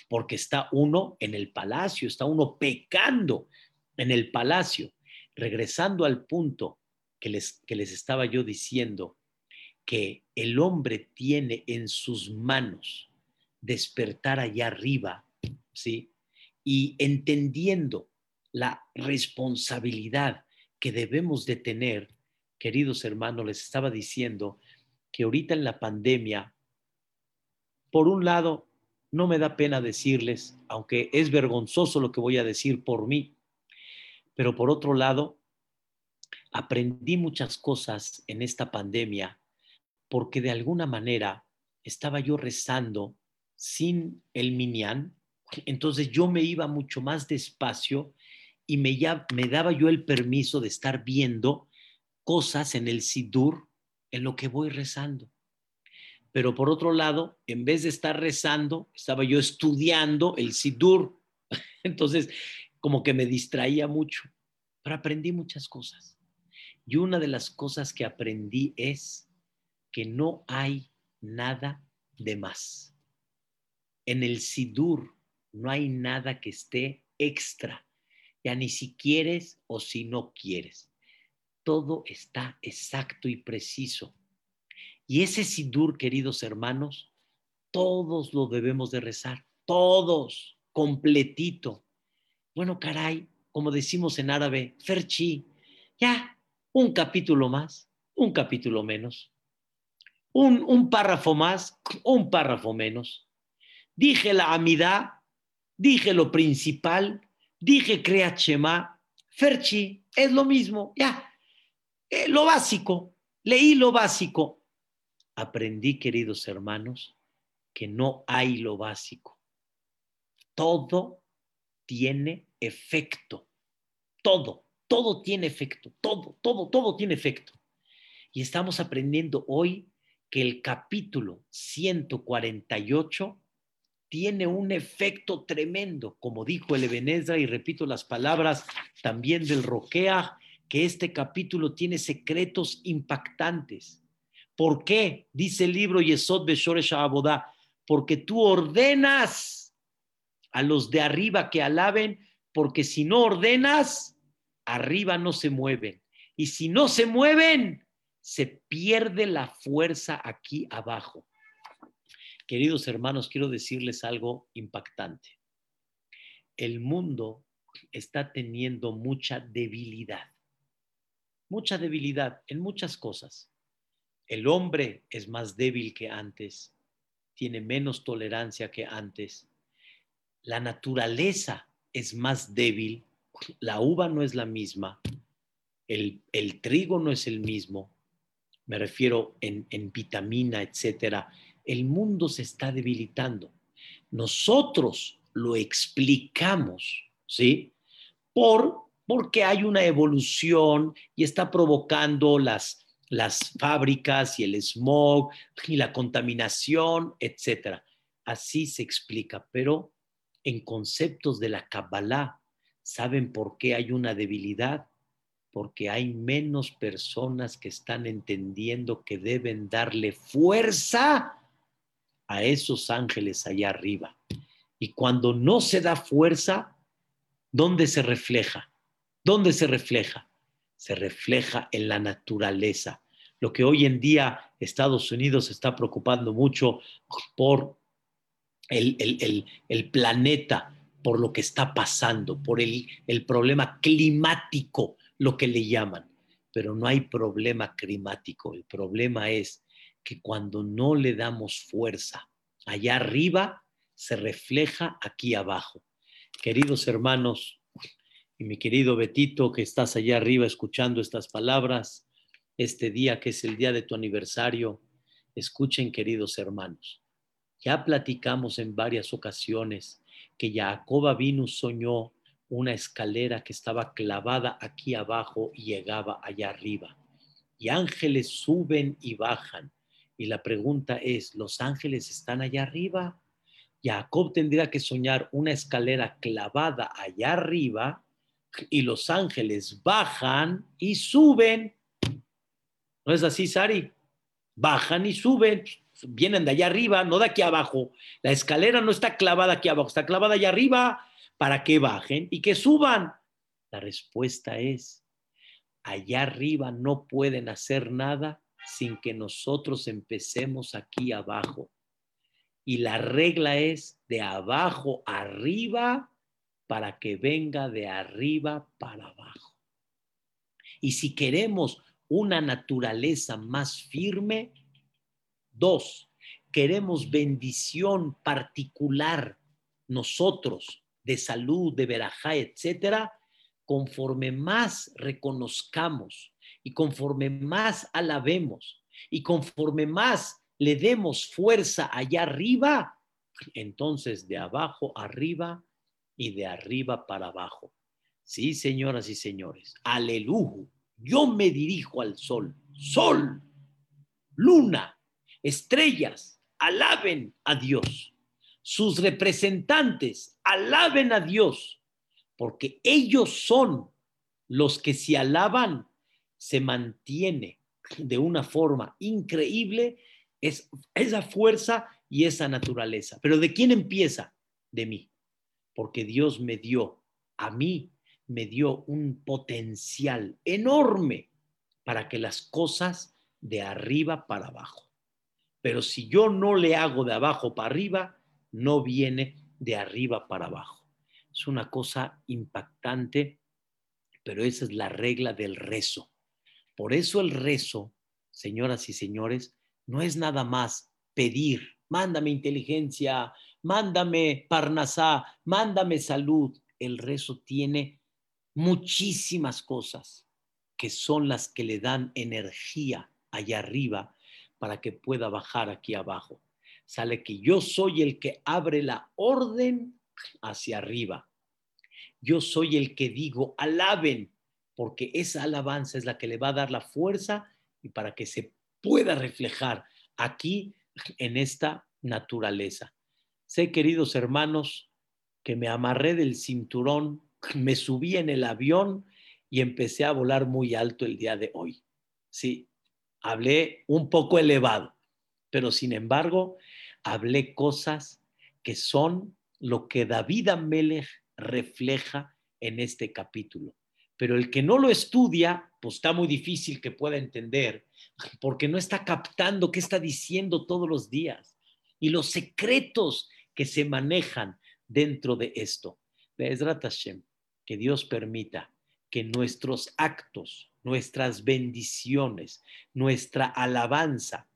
porque está uno en el palacio, está uno pecando en el palacio. Regresando al punto que les, que les estaba yo diciendo, que el hombre tiene en sus manos despertar allá arriba, ¿sí? Y entendiendo la responsabilidad que debemos de tener, queridos hermanos, les estaba diciendo que ahorita en la pandemia, por un lado, no me da pena decirles, aunque es vergonzoso lo que voy a decir por mí, pero por otro lado, aprendí muchas cosas en esta pandemia porque de alguna manera estaba yo rezando sin el minián, entonces yo me iba mucho más despacio y me, ya, me daba yo el permiso de estar viendo cosas en el Sidur en lo que voy rezando. Pero por otro lado, en vez de estar rezando, estaba yo estudiando el Sidur. Entonces, como que me distraía mucho, pero aprendí muchas cosas. Y una de las cosas que aprendí es que no hay nada de más. En el Sidur no hay nada que esté extra ya ni si quieres o si no quieres. Todo está exacto y preciso. Y ese sidur, queridos hermanos, todos lo debemos de rezar, todos, completito. Bueno, caray, como decimos en árabe, ferchi, ya, un capítulo más, un capítulo menos, un, un párrafo más, un párrafo menos. Dije la amidad, dije lo principal, dije crea Chema, Ferchi, es lo mismo, ya, eh, lo básico, leí lo básico. Aprendí, queridos hermanos, que no hay lo básico. Todo tiene efecto. Todo, todo tiene efecto. Todo, todo, todo tiene efecto. Y estamos aprendiendo hoy que el capítulo 148 tiene un efecto tremendo, como dijo el Ebenezer, y repito las palabras también del Roquea, que este capítulo tiene secretos impactantes. ¿Por qué? Dice el libro Yesod Beshoresh Abodá, porque tú ordenas a los de arriba que alaben, porque si no ordenas, arriba no se mueven. Y si no se mueven, se pierde la fuerza aquí abajo. Queridos hermanos, quiero decirles algo impactante. El mundo está teniendo mucha debilidad, mucha debilidad en muchas cosas. El hombre es más débil que antes, tiene menos tolerancia que antes. La naturaleza es más débil, la uva no es la misma, el, trigo no es el mismo, me refiero en, en vitamina, etcétera el mundo se está debilitando. Nosotros lo explicamos, ¿sí? Por, porque hay una evolución y está provocando las, las fábricas y el smog y la contaminación, etcétera. Así se explica, pero en conceptos de la Kabbalah, ¿saben por qué hay una debilidad? Porque hay menos personas que están entendiendo que deben darle fuerza a esos ángeles allá arriba. Y cuando no se da fuerza, ¿dónde se refleja? ¿Dónde se refleja? Se refleja en la naturaleza. Lo que hoy en día Estados Unidos está preocupando mucho por el, planeta por lo que está pasando, por el, el problema climático, lo que le llaman. Pero no hay problema climático. El problema es que cuando no le damos fuerza allá arriba, se refleja aquí abajo. Queridos hermanos, y mi querido Betito, que estás allá arriba escuchando estas palabras, este día que es el día de tu aniversario, escuchen, queridos hermanos. Ya platicamos en varias ocasiones que Jacob vino soñó una escalera que estaba clavada aquí abajo y llegaba allá arriba. Y ángeles suben y bajan. Y la pregunta es, ¿los ángeles están allá arriba? Jacob tendría que soñar una escalera clavada allá arriba y los ángeles bajan y suben. ¿No es así, Sari? Bajan y suben, vienen de allá arriba, no de aquí abajo. La escalera no está clavada aquí abajo, está clavada allá arriba para que bajen y que suban. La respuesta es, allá arriba no pueden hacer nada sin que nosotros empecemos aquí abajo. Y la regla es de abajo arriba para que venga de arriba para abajo. Y si queremos una naturaleza más firme, dos, queremos bendición particular nosotros de salud, de verajá, etcétera, conforme más reconozcamos y conforme más alabemos y conforme más le demos fuerza allá arriba, entonces de abajo arriba y de arriba para abajo. Sí, señoras y señores, aleluya. Yo me dirijo al sol. Sol, luna, estrellas, alaben a Dios. Sus representantes, alaben a Dios, porque ellos son los que si alaban, se mantiene de una forma increíble es esa fuerza y esa naturaleza. Pero ¿de quién empieza? De mí. Porque Dios me dio, a mí me dio un potencial enorme para que las cosas de arriba para abajo. Pero si yo no le hago de abajo para arriba, no viene de arriba para abajo. Es una cosa impactante, pero esa es la regla del rezo. Por eso el rezo, señoras y señores, no es nada más pedir, mándame inteligencia, mándame parnasá, mándame salud. El rezo tiene muchísimas cosas que son las que le dan energía allá arriba para que pueda bajar aquí abajo. Sale que yo soy el que abre la orden hacia arriba. Yo soy el que digo, alaben, porque esa alabanza es la que le va a dar la fuerza y para que se pueda reflejar aquí en esta naturaleza. Sé, queridos hermanos, que me amarré del cinturón, me subí en el avión y empecé a volar muy alto el día de hoy. Sí, hablé un poco elevado, pero sin embargo, hablé cosas que son lo que David Amelech refleja en este capítulo. Pero el que no lo estudia, pues está muy difícil que pueda entender porque no está captando qué está diciendo todos los días y los secretos que se manejan dentro de esto. que Dios permita que nuestros actos, nuestras bendiciones, nuestra alabanza,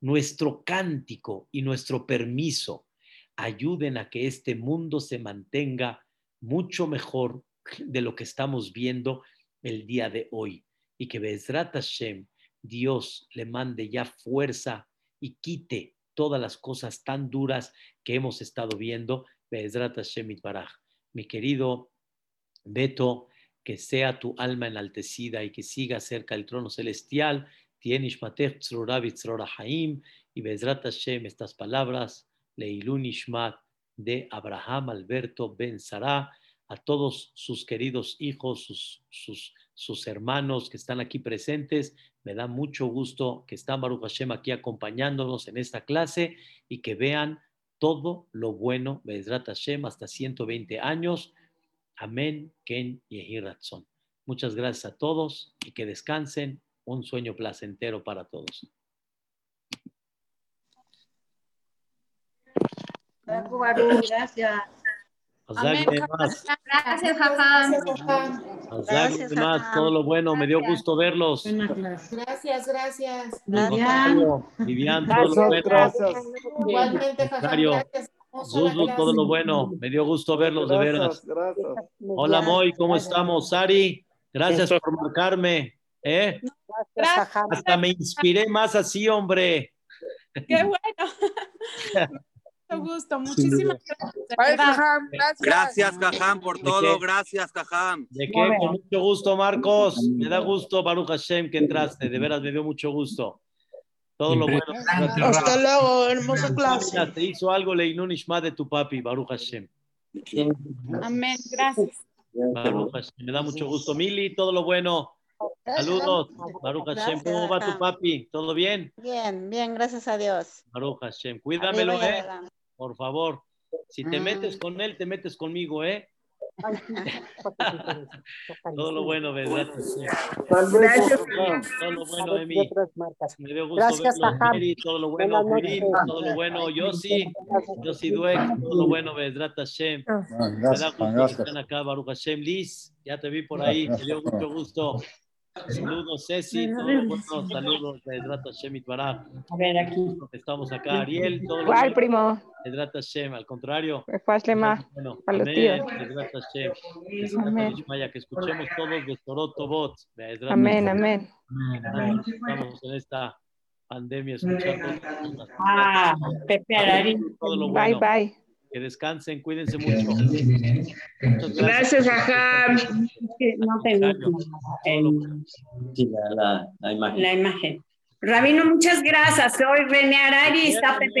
nuestro cántico y nuestro permiso ayuden a que este mundo se mantenga mucho mejor de lo que estamos viendo el día de hoy. Y que Bezrat Hashem, Dios le mande ya fuerza y quite todas las cosas tan duras que hemos estado viendo. Mi querido Beto, que sea tu alma enaltecida y que siga cerca del trono celestial. Y Bezrat Hashem, estas palabras, Leilun Ishmat de Abraham Alberto Ben Sarah, a todos sus queridos hijos, sus, sus, sus hermanos que están aquí presentes, me da mucho gusto que están Baruch Hashem aquí acompañándonos en esta clase y que vean todo lo bueno, Bezrat Hashem, hasta 120 años. Amén, Ken y Ratzon. Muchas gracias a todos y que descansen. Un sueño placentero para todos. Gracias. Más. Gracias, Jajam. Hazak Gracias, más. Todo lo bueno. Me dio gusto verlos. Gracias, gracias. Contrario, Vivian, todo lo bueno. Gracias. Igualmente, Jajam, Zuzu, todo lo bueno. Me dio gusto verlos, de veras. Gracias. Hola, Moy, ¿cómo estamos? Sari, gracias por marcarme. ¿eh? Gracias. Hasta me inspiré más así, hombre. Qué bueno. Mucho gusto. Muchísimas gracias. Gracias, Cajam, por ¿De todo. Gracias, Cajam. ¿De qué? Con mucho gusto, Marcos. Me da gusto, Baruch Hashem, que entraste. De veras, me dio mucho gusto. Todo lo bueno. Hasta luego, hermosa clase. Te hizo algo Leinun Ishma de tu papi, Baruch Hashem. Amén. Gracias. Baruch Hashem. Me da mucho gusto. Mili, todo lo bueno. Saludos. Baruch Hashem. ¿Cómo va tu papi? ¿Todo bien? Bien, bien, gracias a Dios. Baruch Hashem. Cuídamelo, ¿eh? Por favor. Si te Mm. metes con él, te metes conmigo, ¿eh? Todo lo bueno, ¿verdad? Gracias. Todo lo bueno, Emi. Me dio gusto Gracias. Mary, todo lo bueno, noches. todo lo bueno, Yossi, Yossi Dueck, todo lo bueno, Vedrat Hashem. Me da Gracias, gusto que gracias. estén acá, Baruch Hashem. Liz, ya te vi por ahí, me dio mucho gusto. Saludos, Ceci, todo lo bueno, saludos, Vedrat Hashem Itbaraj. A ver, aquí. Estamos acá, Ariel, todo lo ¿Cuál, primo? Vedrat Hashem, al contrario. Bueno, Para los amén, tíos. Amén. Vaya, que escuchemos todos de Torot Tobot. Vedrat Amén, amén. Estamos en esta pandemia escuchando Ah, Pepe lo Bye, bye. Que descansen, cuídense mucho. Muchas Gracias, Jajam. No tengo Sí, la, la, la imagen. La imagen. Rabino, muchas gracias. Soy René Arari. Está Pepe